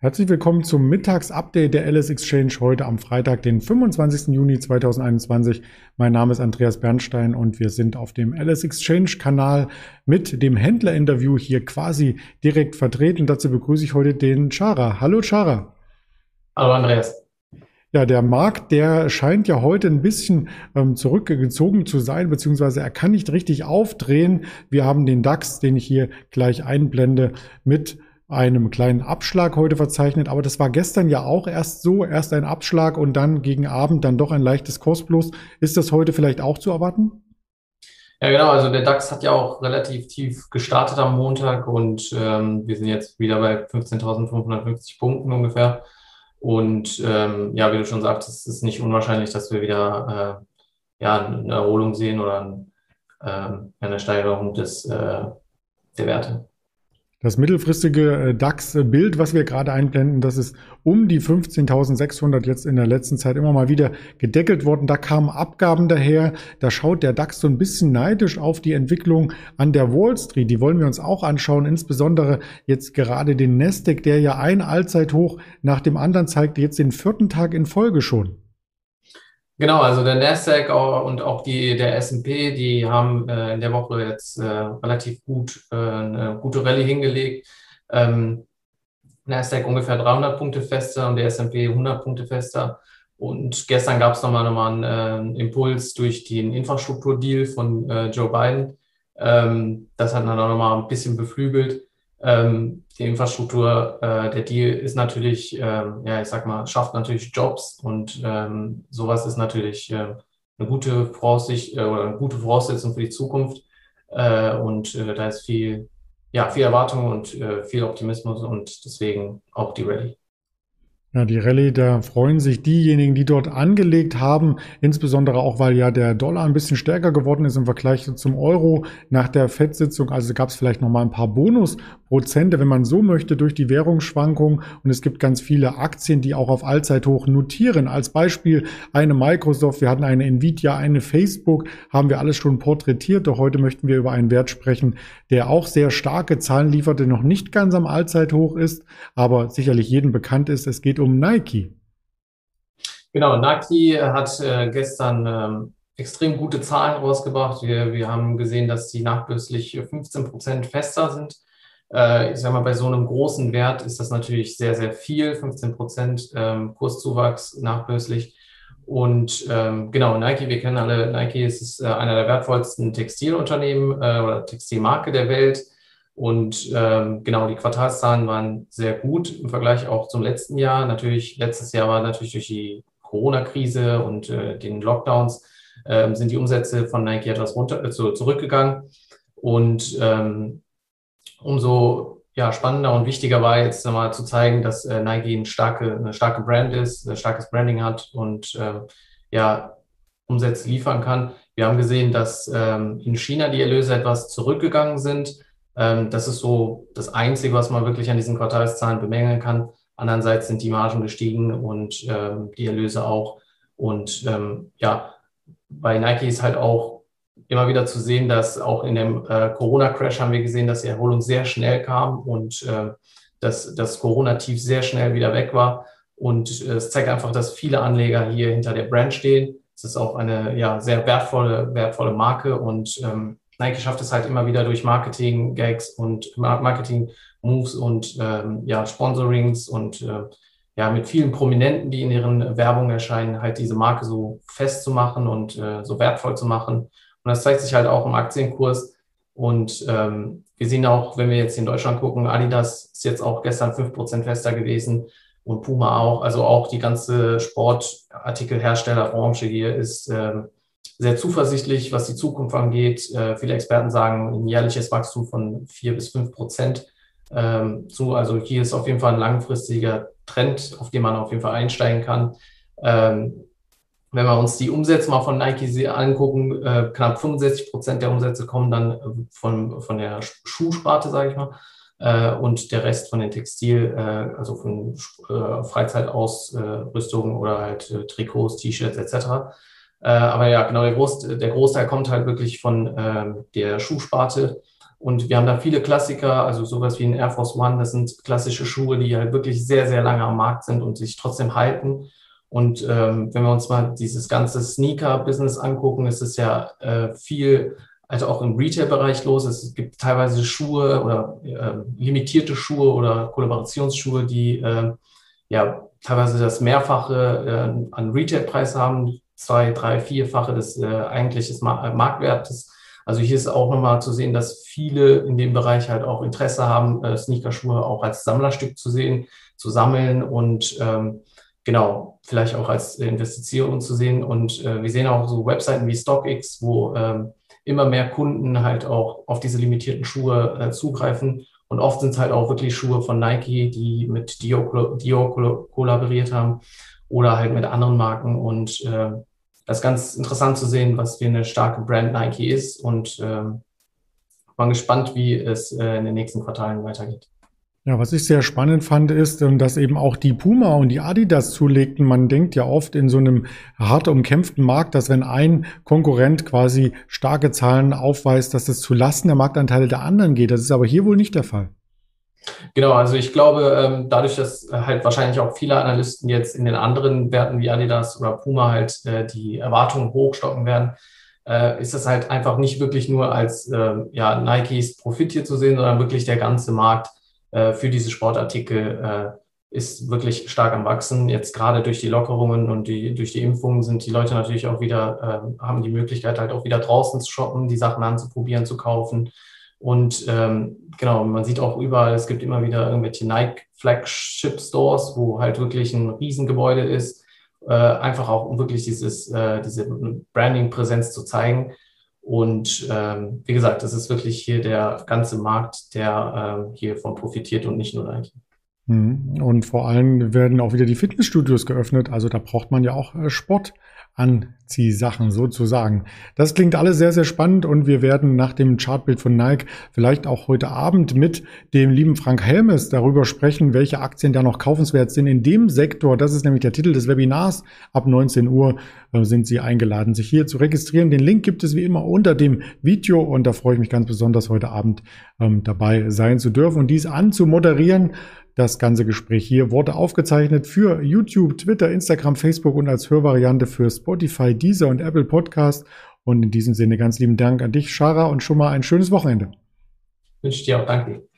Herzlich willkommen zum Mittagsupdate der LS Exchange heute am Freitag, den 25. Juni 2021. Mein Name ist Andreas Bernstein und wir sind auf dem LS Exchange Kanal mit dem Händlerinterview hier quasi direkt vertreten. Dazu begrüße ich heute den Chara. Hallo Chara. Hallo Andreas. Ja, der Markt, der scheint ja heute ein bisschen ähm, zurückgezogen zu sein, beziehungsweise er kann nicht richtig aufdrehen. Wir haben den DAX, den ich hier gleich einblende, mit einem kleinen Abschlag heute verzeichnet, aber das war gestern ja auch erst so, erst ein Abschlag und dann gegen Abend dann doch ein leichtes Kursplus. Ist das heute vielleicht auch zu erwarten? Ja, genau. Also der DAX hat ja auch relativ tief gestartet am Montag und ähm, wir sind jetzt wieder bei 15.550 Punkten ungefähr. Und ähm, ja, wie du schon sagtest, ist es nicht unwahrscheinlich, dass wir wieder äh, ja, eine Erholung sehen oder ähm, eine Steigerung des, äh, der Werte. Das mittelfristige äh, DAX-Bild, was wir gerade einblenden, das ist um die 15.600 jetzt in der letzten Zeit immer mal wieder gedeckelt worden. Da kamen Abgaben daher. Da schaut der DAX so ein bisschen neidisch auf die Entwicklung an der Wall Street. Die wollen wir uns auch anschauen. Insbesondere jetzt gerade den Nasdaq, der ja ein Allzeithoch nach dem anderen zeigt, jetzt den vierten Tag in Folge schon. Genau, also der Nasdaq und auch die, der S&P, die haben äh, in der Woche jetzt äh, relativ gut äh, eine gute Rallye hingelegt. Ähm, Nasdaq ungefähr 300 Punkte fester und der S&P 100 Punkte fester. Und gestern gab es nochmal, nochmal einen äh, Impuls durch den Infrastrukturdeal von äh, Joe Biden. Ähm, das hat dann auch nochmal ein bisschen beflügelt ähm, die Infrastruktur, äh, der Deal ist natürlich, ähm, ja, ich sag mal, schafft natürlich Jobs und ähm, sowas ist natürlich äh, eine gute Voraussicht äh, oder eine gute Voraussetzung für die Zukunft. Äh, und äh, da ist viel, ja, viel Erwartung und äh, viel Optimismus und deswegen auch die Rallye. Ja, die Rallye, da freuen sich diejenigen, die dort angelegt haben, insbesondere auch, weil ja der Dollar ein bisschen stärker geworden ist im Vergleich zum Euro nach der FED-Sitzung. Also gab es vielleicht noch mal ein paar Bonusprozente, wenn man so möchte, durch die Währungsschwankungen. Und es gibt ganz viele Aktien, die auch auf Allzeithoch notieren. Als Beispiel eine Microsoft, wir hatten eine Nvidia, eine Facebook, haben wir alles schon porträtiert. Doch heute möchten wir über einen Wert sprechen, der auch sehr starke Zahlen liefert, der noch nicht ganz am Allzeithoch ist, aber sicherlich jedem bekannt ist. Es geht geht um Nike. Genau, Nike hat äh, gestern ähm, extrem gute Zahlen rausgebracht. Wir, wir haben gesehen, dass die nachbörslich 15 Prozent fester sind. Äh, ich sage mal, bei so einem großen Wert ist das natürlich sehr, sehr viel. 15 Prozent ähm, Kurszuwachs nachbörslich. Und ähm, genau, Nike, wir kennen alle, Nike ist äh, einer der wertvollsten Textilunternehmen äh, oder Textilmarke der Welt. Und ähm, genau, die Quartalszahlen waren sehr gut im Vergleich auch zum letzten Jahr. Natürlich, letztes Jahr war natürlich durch die Corona-Krise und äh, den Lockdowns äh, sind die Umsätze von Nike etwas runter, äh, zurückgegangen. Und ähm, umso ja, spannender und wichtiger war jetzt mal zu zeigen, dass äh, Nike eine starke, eine starke Brand ist, ein starkes Branding hat und äh, ja, Umsätze liefern kann. Wir haben gesehen, dass ähm, in China die Erlöse etwas zurückgegangen sind ähm, das ist so das Einzige, was man wirklich an diesen Quartalszahlen bemängeln kann. Andererseits sind die Margen gestiegen und ähm, die Erlöse auch. Und ähm, ja, bei Nike ist halt auch immer wieder zu sehen, dass auch in dem äh, Corona-Crash haben wir gesehen, dass die Erholung sehr schnell kam und äh, dass das Corona-Tief sehr schnell wieder weg war. Und äh, es zeigt einfach, dass viele Anleger hier hinter der Brand stehen. Es ist auch eine ja, sehr wertvolle, wertvolle Marke und ähm, Nike schafft es halt immer wieder durch Marketing-Gags und Marketing-Moves und ähm, ja, Sponsorings und äh, ja, mit vielen Prominenten, die in ihren Werbungen erscheinen, halt diese Marke so festzumachen und äh, so wertvoll zu machen. Und das zeigt sich halt auch im Aktienkurs. Und ähm, wir sehen auch, wenn wir jetzt in Deutschland gucken, Adidas ist jetzt auch gestern fünf Prozent fester gewesen und Puma auch. Also auch die ganze Sportartikelherstellerbranche hier ist ähm, sehr zuversichtlich, was die Zukunft angeht. Äh, viele Experten sagen ein jährliches Wachstum von vier bis fünf Prozent ähm, zu. Also hier ist auf jeden Fall ein langfristiger Trend, auf den man auf jeden Fall einsteigen kann. Ähm, wenn wir uns die Umsätze mal von Nike angucken, äh, knapp 65 Prozent der Umsätze kommen dann von, von der Schuhsparte, sage ich mal, äh, und der Rest von den Textil, äh, also von äh, Freizeitausrüstung oder halt äh, Trikots, T-Shirts etc. Äh, aber ja, genau, der, Groß, der Großteil kommt halt wirklich von ähm, der Schuhsparte. Und wir haben da viele Klassiker, also sowas wie ein Air Force One, das sind klassische Schuhe, die halt wirklich sehr, sehr lange am Markt sind und sich trotzdem halten. Und ähm, wenn wir uns mal dieses ganze Sneaker-Business angucken, ist es ja äh, viel, also auch im Retail-Bereich los. Es gibt teilweise Schuhe oder äh, limitierte Schuhe oder Kollaborationsschuhe, die äh, ja teilweise das Mehrfache äh, an Retailpreis haben, zwei, drei, vierfache des äh, eigentlichen Marktwertes. Also hier ist auch nochmal zu sehen, dass viele in dem Bereich halt auch Interesse haben, äh, Sneakerschuhe auch als Sammlerstück zu sehen, zu sammeln und ähm, genau, vielleicht auch als Investition zu sehen. Und äh, wir sehen auch so Webseiten wie StockX, wo ähm, immer mehr Kunden halt auch auf diese limitierten Schuhe äh, zugreifen. Und oft sind es halt auch wirklich Schuhe von Nike, die mit Dior, Dior kollaboriert haben oder halt mit anderen Marken. Und äh, das ist ganz interessant zu sehen, was für eine starke Brand Nike ist. Und äh, bin gespannt, wie es äh, in den nächsten Quartalen weitergeht. Ja, was ich sehr spannend fand, ist, ähm, dass eben auch die Puma und die Adidas zulegten. Man denkt ja oft in so einem hart umkämpften Markt, dass wenn ein Konkurrent quasi starke Zahlen aufweist, dass es zu Lasten der Marktanteile der anderen geht. Das ist aber hier wohl nicht der Fall. Genau, also ich glaube, ähm, dadurch, dass halt wahrscheinlich auch viele Analysten jetzt in den anderen Werten wie Adidas oder Puma halt äh, die Erwartungen hochstocken werden, äh, ist es halt einfach nicht wirklich nur als ja, Nikes Profit hier zu sehen, sondern wirklich der ganze Markt äh, für diese Sportartikel äh, ist wirklich stark am Wachsen. Jetzt gerade durch die Lockerungen und die, durch die Impfungen sind die Leute natürlich auch wieder, äh, haben die Möglichkeit halt auch wieder draußen zu shoppen, die Sachen anzuprobieren, zu kaufen. Und ähm, genau, man sieht auch überall, es gibt immer wieder irgendwelche Nike Flagship Stores, wo halt wirklich ein Riesengebäude ist, äh, einfach auch um wirklich dieses, äh, diese Branding-Präsenz zu zeigen. Und ähm, wie gesagt, das ist wirklich hier der ganze Markt, der ähm, hiervon profitiert und nicht nur Nike. Mhm. Und vor allem werden auch wieder die Fitnessstudios geöffnet. Also da braucht man ja auch äh, Sport. Anziehsachen sozusagen. Das klingt alles sehr, sehr spannend und wir werden nach dem Chartbild von Nike vielleicht auch heute Abend mit dem lieben Frank Helmes darüber sprechen, welche Aktien da noch kaufenswert sind in dem Sektor. Das ist nämlich der Titel des Webinars. Ab 19 Uhr äh, sind Sie eingeladen, sich hier zu registrieren. Den Link gibt es wie immer unter dem Video und da freue ich mich ganz besonders heute Abend ähm, dabei sein zu dürfen und dies anzumoderieren. Das ganze Gespräch hier wurde aufgezeichnet für YouTube, Twitter, Instagram, Facebook und als Hörvariante für Spotify, Deezer und Apple Podcast. Und in diesem Sinne ganz lieben Dank an dich, Shara, und schon mal ein schönes Wochenende. Wünsche dir auch. Danke.